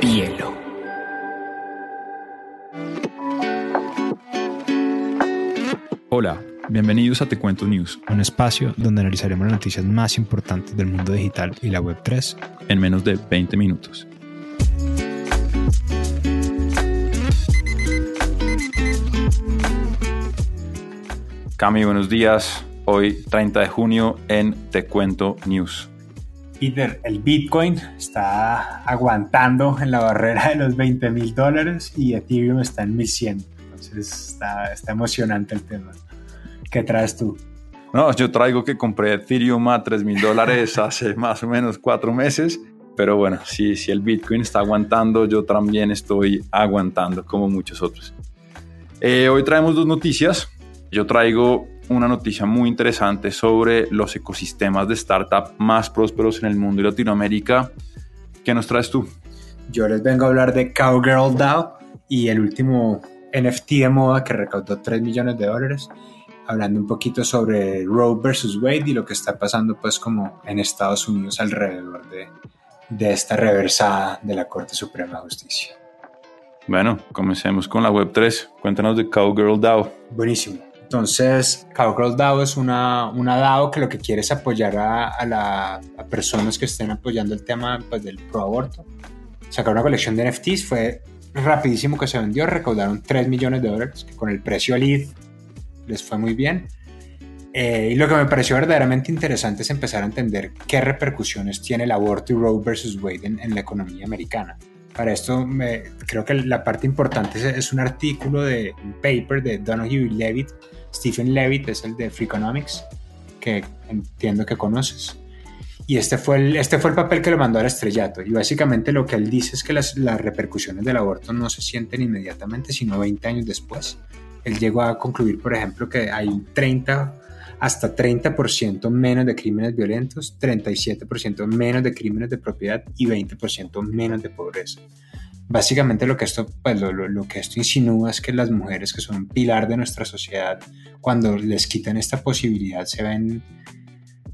Bielo. Hola, bienvenidos a Te Cuento News, un espacio donde analizaremos las noticias más importantes del mundo digital y la Web3 en menos de 20 minutos. Cami, buenos días. Hoy 30 de junio en Te Cuento News. Peter, el Bitcoin está aguantando en la barrera de los 20 mil dólares y Ethereum está en 1100. Entonces está, está emocionante el tema. ¿Qué traes tú? No, yo traigo que compré Ethereum a 3 mil dólares hace más o menos cuatro meses. Pero bueno, si, si el Bitcoin está aguantando, yo también estoy aguantando como muchos otros. Eh, hoy traemos dos noticias. Yo traigo una noticia muy interesante sobre los ecosistemas de startup más prósperos en el mundo y Latinoamérica. ¿Qué nos traes tú? Yo les vengo a hablar de Cowgirl DAO y el último NFT de moda que recaudó 3 millones de dólares, hablando un poquito sobre Roe versus Wade y lo que está pasando pues como en Estados Unidos alrededor de, de esta reversada de la Corte Suprema de Justicia. Bueno, comencemos con la Web3. Cuéntanos de Cowgirl DAO. Buenísimo. Entonces, Cowgirl DAO es una, una DAO que lo que quiere es apoyar a, a, la, personas que estén apoyando el tema pues, del pro aborto. Sacar una colección de NFTs fue rapidísimo que se vendió, recaudaron 3 millones de dólares, que con el precio lead les fue muy bien. Eh, y lo que me pareció verdaderamente interesante es empezar a entender qué repercusiones tiene el aborto y Roe versus Wade en, en la economía americana. Para esto me, creo que la parte importante es, es, un artículo de un paper de Donahue y Levitt Stephen Levitt es el de Freakonomics, que entiendo que conoces. Y este fue, el, este fue el papel que lo mandó al estrellato. Y básicamente lo que él dice es que las, las repercusiones del aborto no se sienten inmediatamente, sino 20 años después. Él llegó a concluir, por ejemplo, que hay 30 hasta 30% menos de crímenes violentos, 37% menos de crímenes de propiedad y 20% menos de pobreza. Básicamente lo que, esto, pues lo, lo, lo, que esto insinúa es que las mujeres que son un pilar de nuestra sociedad, cuando les quitan esta posibilidad, se ven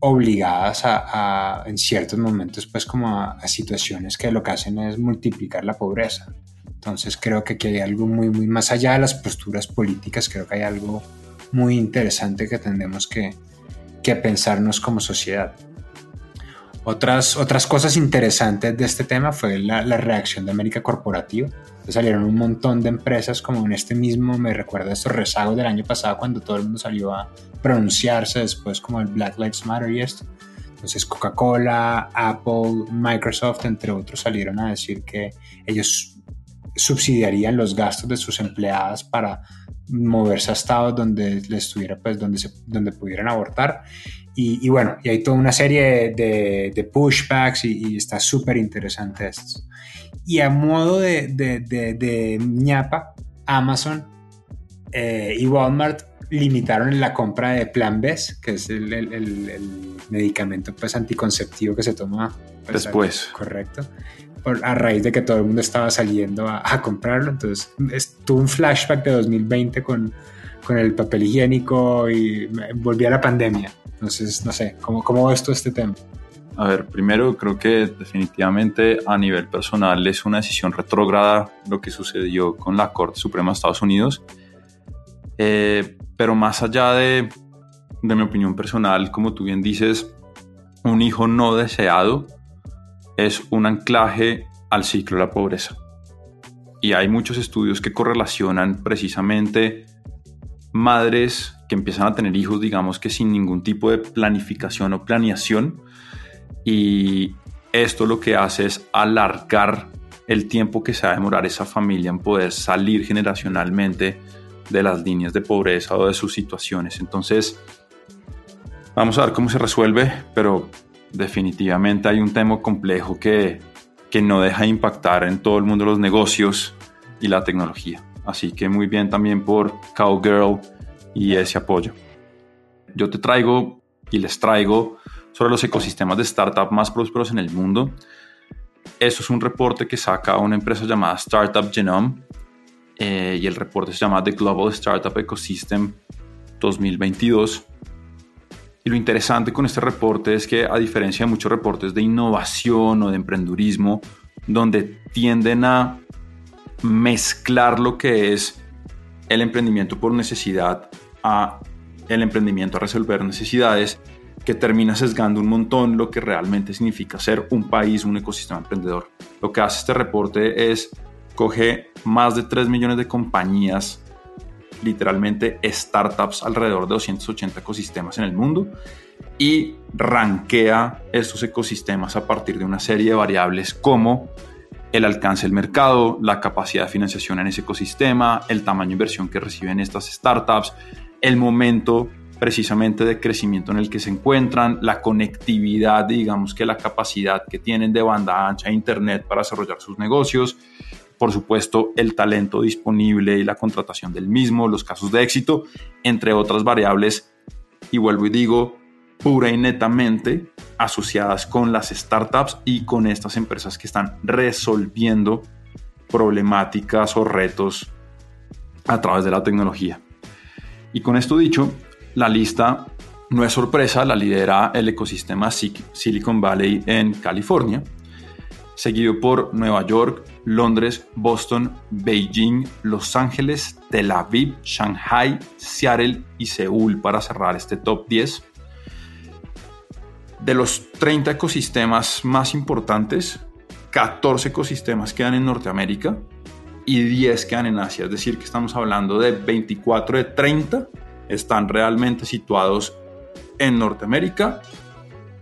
obligadas a, en ciertos momentos pues como a, a, situaciones que lo que hacen es multiplicar la pobreza. Entonces creo que aquí hay algo muy, muy más allá de las posturas políticas, creo que hay algo muy interesante que tendremos que, que pensarnos como sociedad. Otras, otras cosas interesantes de este tema fue la, la reacción de América Corporativa. Entonces salieron un montón de empresas como en este mismo, me recuerda estos rezagos del año pasado cuando todo el mundo salió a pronunciarse después como el Black Lives Matter y esto. Entonces Coca-Cola, Apple, Microsoft, entre otros, salieron a decir que ellos subsidiarían los gastos de sus empleadas para moverse a estados donde les estuviera, pues, donde, se, donde pudieran abortar. Y, y, bueno, y hay toda una serie de, de pushbacks y, y está súper interesante esto. Y a modo de, de, de, ñapa, Amazon eh, y Walmart limitaron la compra de Plan B, que es el, el, el, el medicamento pues, anticonceptivo que se toma pues, después. Correcto. A raíz de que todo el mundo estaba saliendo a, comprarlo. Entonces, es, tuve un flashback de 2020 con, con el papel higiénico y volví a la pandemia. Entonces, no sé, ¿cómo, cómo ves tú este tema? A ver, primero creo que definitivamente a nivel personal es una decisión retrógrada lo que sucedió con la Corte Suprema de Estados Unidos. Eh, pero más allá de, de mi opinión personal, como tú bien dices, un hijo no deseado es un anclaje al ciclo de la pobreza. Y hay muchos estudios que correlacionan precisamente madres que empiezan a tener hijos, digamos que sin ningún tipo de planificación o planeación. Y esto lo que hace es alargar el tiempo que se va a demorar esa familia en poder salir generacionalmente de las líneas de pobreza o de sus situaciones. Entonces, vamos a ver cómo se resuelve, pero definitivamente hay un tema complejo que, que no deja de impactar en todo el mundo los negocios y la tecnología. Así que muy bien también por Cowgirl y ese apoyo. Yo te traigo y les traigo sobre los ecosistemas de startup más prósperos en el mundo. Eso es un reporte que saca una empresa llamada Startup Genome eh, y el reporte se llama The Global Startup Ecosystem 2022. Y lo interesante con este reporte es que a diferencia de muchos reportes de innovación o de emprendurismo, donde tienden a mezclar lo que es el emprendimiento por necesidad a el emprendimiento a resolver necesidades, que termina sesgando un montón lo que realmente significa ser un país, un ecosistema emprendedor. Lo que hace este reporte es coge más de 3 millones de compañías, literalmente startups, alrededor de 280 ecosistemas en el mundo y rankea estos ecosistemas a partir de una serie de variables como el alcance del mercado, la capacidad de financiación en ese ecosistema, el tamaño de inversión que reciben estas startups, el momento precisamente de crecimiento en el que se encuentran, la conectividad, digamos que la capacidad que tienen de banda ancha internet para desarrollar sus negocios, por supuesto el talento disponible y la contratación del mismo, los casos de éxito, entre otras variables, y vuelvo y digo, pura y netamente asociadas con las startups y con estas empresas que están resolviendo problemáticas o retos a través de la tecnología. Y con esto dicho, la lista no es sorpresa, la lidera el ecosistema Silicon Valley en California, seguido por Nueva York, Londres, Boston, Beijing, Los Ángeles, Tel Aviv, Shanghai, Seattle y Seúl para cerrar este top 10. De los 30 ecosistemas más importantes, 14 ecosistemas quedan en Norteamérica y 10 quedan en Asia, es decir, que estamos hablando de 24 de 30 están realmente situados en Norteamérica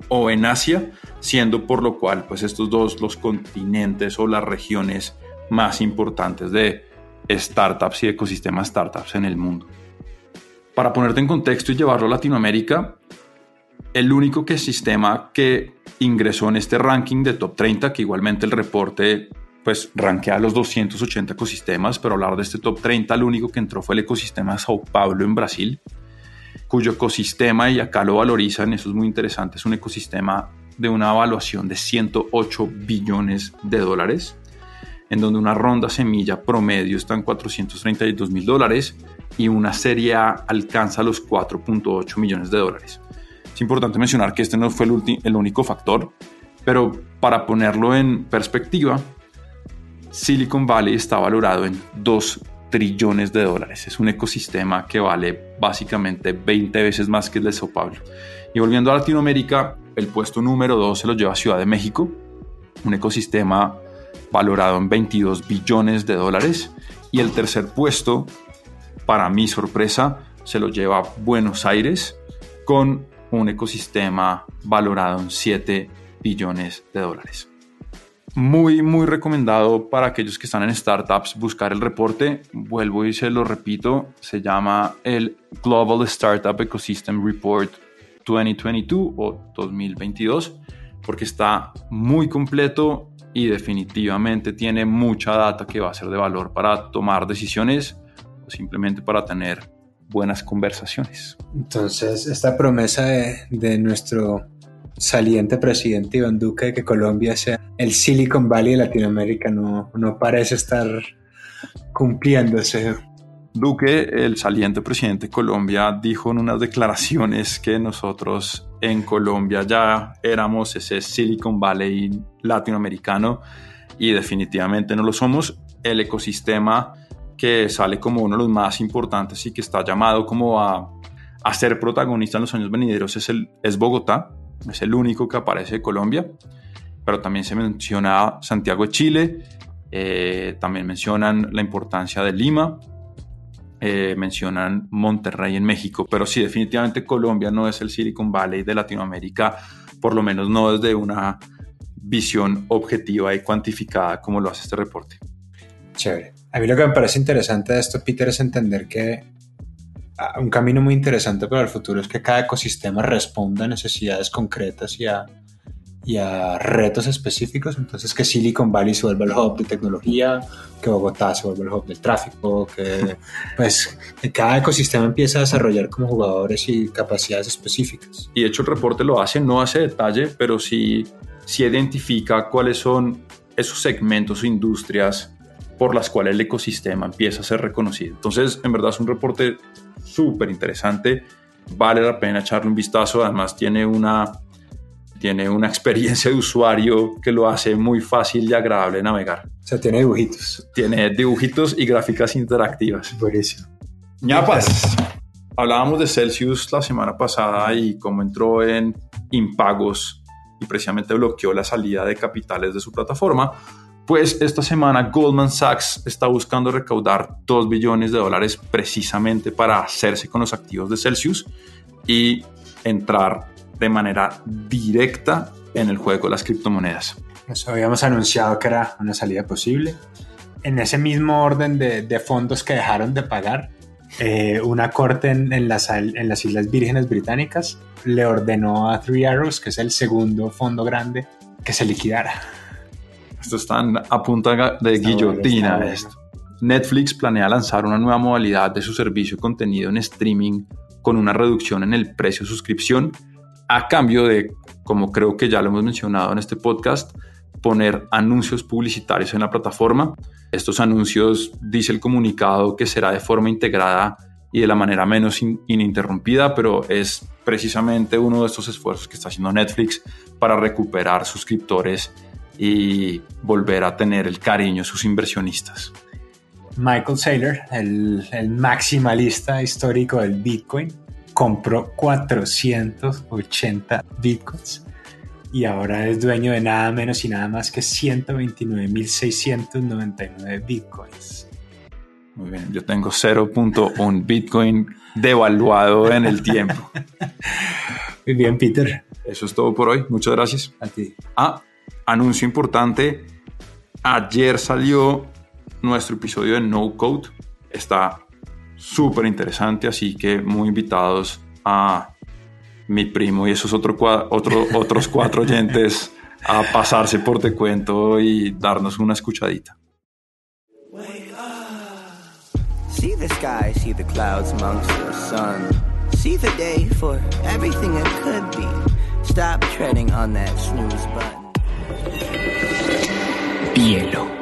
o en Asia, siendo por lo cual pues estos dos los continentes o las regiones más importantes de startups y ecosistemas startups en el mundo. Para ponerte en contexto y llevarlo a Latinoamérica, el único que sistema que ingresó en este ranking de top 30, que igualmente el reporte pues rankea los 280 ecosistemas, pero hablar de este top 30, lo único que entró fue el ecosistema Sao Paulo en Brasil, cuyo ecosistema, y acá lo valorizan, eso es muy interesante, es un ecosistema de una evaluación de 108 billones de dólares, en donde una ronda semilla promedio está en 432 mil dólares y una serie A alcanza los 4.8 millones de dólares. Es importante mencionar que este no fue el, único factor, pero para ponerlo en perspectiva, Silicon Valley está valorado en 2 trillones de dólares. Es un ecosistema que vale básicamente 20 veces más que el de Sao Paulo. Y volviendo a Latinoamérica, el puesto número 2 se lo lleva Ciudad de México, un ecosistema valorado en 22 billones de dólares. Y el tercer puesto, para mi sorpresa, se lo lleva Buenos Aires con un ecosistema valorado en 7 billones de dólares muy, muy recomendado para aquellos que están en startups buscar el reporte. Vuelvo y se lo repito, se llama el Global Startup Ecosystem Report 2022 o 2022, porque está muy completo y definitivamente tiene mucha data que va a ser de valor para tomar decisiones o simplemente para tener buenas conversaciones. Entonces, esta promesa de, de nuestro saliente presidente Iván Duque de que Colombia sea el Silicon Valley de Latinoamérica no, no parece estar cumpliéndose. Duque, el saliente presidente de Colombia, dijo en unas declaraciones que nosotros en Colombia ya éramos ese Silicon Valley latinoamericano y definitivamente no lo somos. El ecosistema que sale como uno de los más importantes y que está llamado como a, ser protagonista en los años venideros es, el, Bogotá es el único que aparece de Colombia, pero también se menciona Santiago de Chile, eh, también mencionan la importancia de Lima, eh, mencionan Monterrey en México, pero sí, definitivamente Colombia no es el Silicon Valley de Latinoamérica, por lo menos no desde una visión objetiva y cuantificada como lo hace este reporte. Chévere. A mí lo que me parece interesante de esto, Peter, es entender que un camino muy interesante para el futuro es que cada ecosistema responda a necesidades concretas y a, y a retos específicos. Entonces, que Silicon Valley se vuelva el hub de tecnología, que Bogotá se vuelva el hub del tráfico, que, pues, que cada ecosistema empieza a desarrollar como jugadores y capacidades específicas. Y de hecho, el reporte lo hace, no hace detalle, pero sí, sí identifica cuáles son esos segmentos o industrias por las cuales el ecosistema empieza a ser reconocido. Entonces, en verdad es un reporte súper interesante vale la pena echarle un vistazo. Además tiene una, tiene una experiencia de usuario que lo hace muy fácil y agradable navegar. O sea, tiene dibujitos. Tiene dibujitos y gráficas interactivas. Buenísimo. ñapas. Hablábamos de Celsius la semana pasada y cómo entró en impagos y precisamente bloqueó la salida de capitales de su plataforma. Pues esta semana Goldman Sachs está buscando recaudar 2 billones de dólares precisamente para hacerse con los activos de Celsius y entrar de manera directa en el juego de las criptomonedas. Eso habíamos anunciado que era una salida posible. En ese mismo orden de, de fondos que dejaron de pagar, eh, una corte en, en, las, en las Islas Vírgenes Británicas le ordenó a Three Arrows, que es el segundo fondo grande, que se liquidara. Esto están a punta de está guillotina bueno, esto. Netflix planea lanzar una nueva modalidad de su servicio de contenido en streaming con una reducción en el precio de suscripción a cambio de, como creo que ya lo hemos mencionado en este podcast, poner anuncios publicitarios en la plataforma. Estos anuncios, dice el comunicado, que será de forma integrada y de la manera menos in ininterrumpida, pero es precisamente uno de estos esfuerzos que está haciendo Netflix para recuperar suscriptores y volver a tener el cariño de sus inversionistas. Michael Saylor, el maximalista histórico del Bitcoin, compró 480 Bitcoins y ahora es dueño de nada menos y nada más que 129.699 Bitcoins. Muy bien, yo tengo 0.1 Bitcoin devaluado en el tiempo. Muy bien, Peter. Eso es todo por hoy. Muchas gracias. A ti. Ah, anuncio importante. Ayer salió nuestro episodio de No Code. Está súper interesante, así que muy invitados a mi primo y esos otro, otro, otros cuatro oyentes a pasarse por Te Cuento y darnos una escuchadita. See the sky, see the clouds amongst the sun. See the day for everything it could be. Stop treading on that snooze button. Bielo.